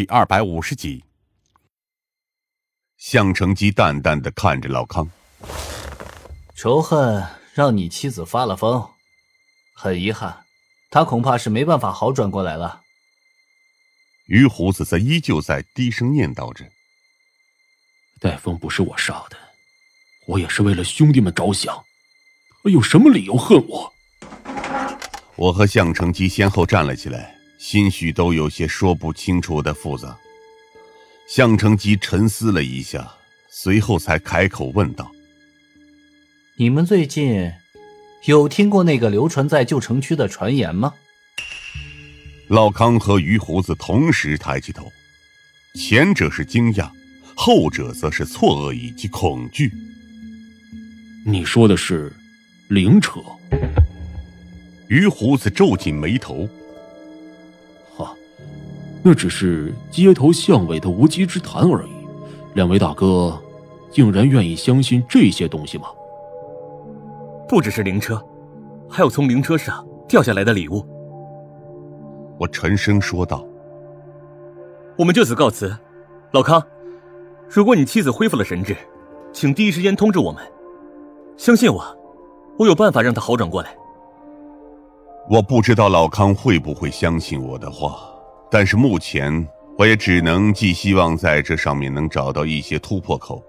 第二百五十集。向成基淡淡的看着老康，仇恨让你妻子发了疯，很遗憾，他恐怕是没办法好转过来了。于胡子则依旧在低声念叨着：“戴峰不是我杀的，我也是为了兄弟们着想，他有什么理由恨我？”我和向成基先后站了起来，心绪都有些说不清楚的复杂。向成基沉思了一下，随后才开口问道：“你们最近有听过那个流传在旧城区的传言吗？”老康和于胡子同时抬起头，前者是惊讶，后者则是错愕以及恐惧。你说的是灵车？于胡子皱紧眉头，哈，那只是街头巷尾的无稽之谈而已。两位大哥，竟然愿意相信这些东西吗？不只是灵车，还有从灵车上掉下来的礼物。我沉声说道：“我们就此告辞，老康，如果你妻子恢复了神智，请第一时间通知我们。相信我，我有办法让她好转过来。”我不知道老康会不会相信我的话，但是目前我也只能寄希望在这上面能找到一些突破口。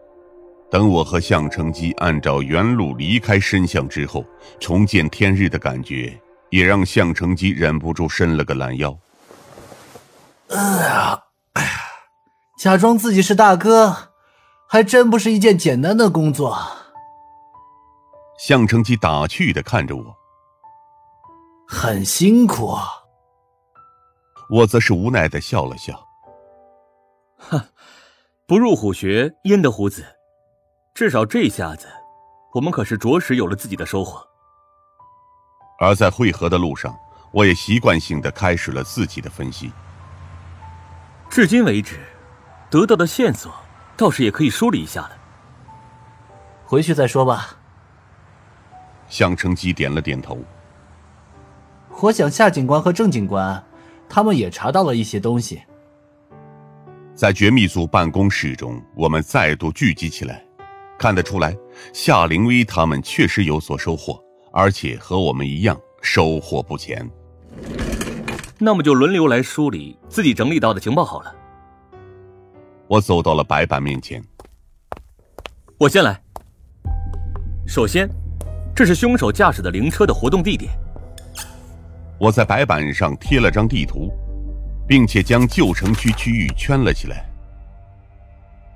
等我和向成基按照原路离开深巷之后，重见天日的感觉也让向成基忍不住伸了个懒腰。哎呀，哎呀，假装自己是大哥，还真不是一件简单的工作。向成基打趣的看着我。很辛苦，我则是无奈的笑了笑。哼，不入虎穴焉得虎子？至少这下子，我们可是着实有了自己的收获。而在汇合的路上，我也习惯性的开始了自己的分析。至今为止，得到的线索倒是也可以梳理一下了。回去再说吧。向成基点了点头。我想夏警官和郑警官，他们也查到了一些东西。在绝密组办公室中，我们再度聚集起来，看得出来，夏灵薇他们确实有所收获，而且和我们一样收获不浅。那么就轮流来梳理自己整理到的情报好了。我走到了白板面前，我先来。首先，这是凶手驾驶的灵车的活动地点。我在白板上贴了张地图，并且将旧城区区域圈了起来。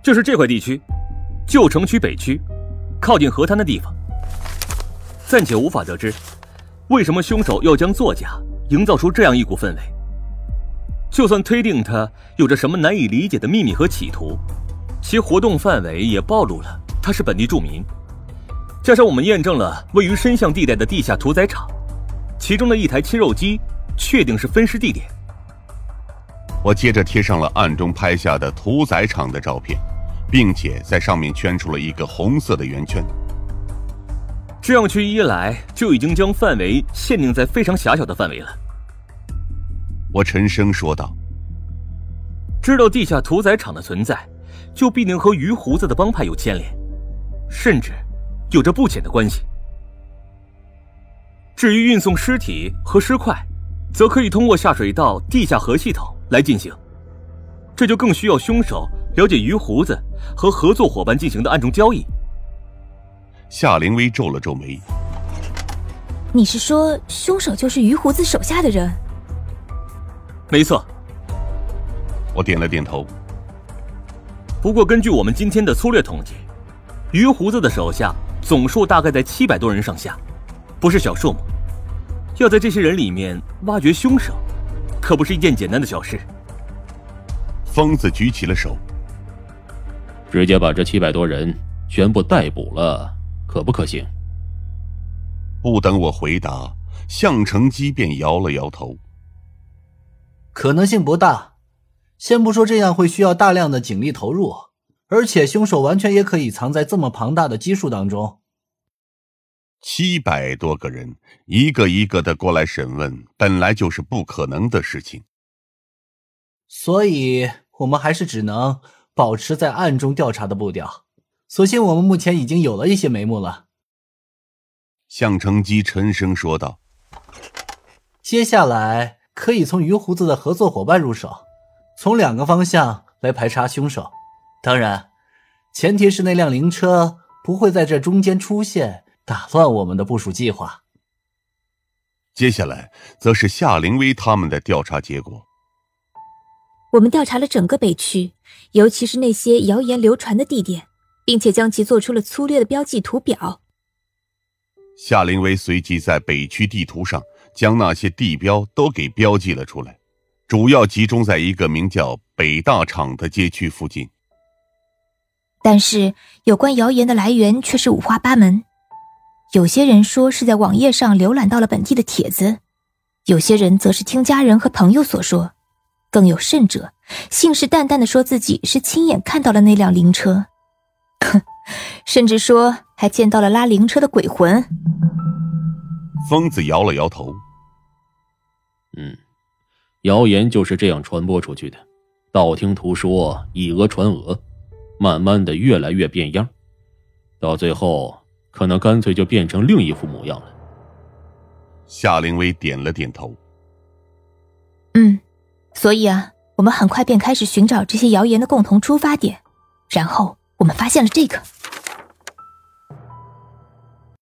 就是这块地区，旧城区北区，靠近河滩的地方。暂且无法得知，为什么凶手要将作假营造出这样一股氛围。就算推定他有着什么难以理解的秘密和企图，其活动范围也暴露了他是本地住民。加上我们验证了位于深巷地带的地下屠宰场。其中的一台切肉机，确定是分尸地点。我接着贴上了暗中拍下的屠宰场的照片，并且在上面圈出了一个红色的圆圈。这样去一来，就已经将范围限定在非常狭小的范围了。我沉声说道：“知道地下屠宰场的存在，就必定和鱼胡子的帮派有牵连，甚至有着不浅的关系。”至于运送尸体和尸块，则可以通过下水道地下河系统来进行，这就更需要凶手了解鱼胡子和合作伙伴进行的暗中交易。夏灵薇皱了皱眉：“你是说凶手就是鱼胡子手下的人？”“没错。”我点了点头。不过根据我们今天的粗略统计，鱼胡子的手下总数大概在七百多人上下。不是小数目，要在这些人里面挖掘凶手，可不是一件简单的小事。疯子举起了手，直接把这七百多人全部逮捕了，可不可行？不等我回答，向成基便摇了摇头，可能性不大。先不说这样会需要大量的警力投入，而且凶手完全也可以藏在这么庞大的基数当中。七百多个人，一个一个的过来审问，本来就是不可能的事情。所以我们还是只能保持在暗中调查的步调。所幸我们目前已经有了一些眉目了。向成基沉声说道：“接下来可以从鱼胡子的合作伙伴入手，从两个方向来排查凶手。当然，前提是那辆灵车不会在这中间出现，打乱我们的部署计划。”接下来则是夏灵薇他们的调查结果。我们调查了整个北区，尤其是那些谣言流传的地点，并且将其做出了粗略的标记图表。夏灵薇随即在北区地图上将那些地标都给标记了出来，主要集中在一个名叫北大厂的街区附近。但是，有关谣言的来源却是五花八门。有些人说是在网页上浏览到了本地的帖子，有些人则是听家人和朋友所说，更有甚者，信誓旦旦的说自己是亲眼看到了那辆灵车，哼，甚至说还见到了拉灵车的鬼魂。疯子摇了摇头，嗯，谣言就是这样传播出去的，道听途说，以讹传讹，慢慢的越来越变样，到最后。可能干脆就变成另一副模样了。夏灵薇点了点头。嗯，所以啊，我们很快便开始寻找这些谣言的共同出发点，然后我们发现了这个。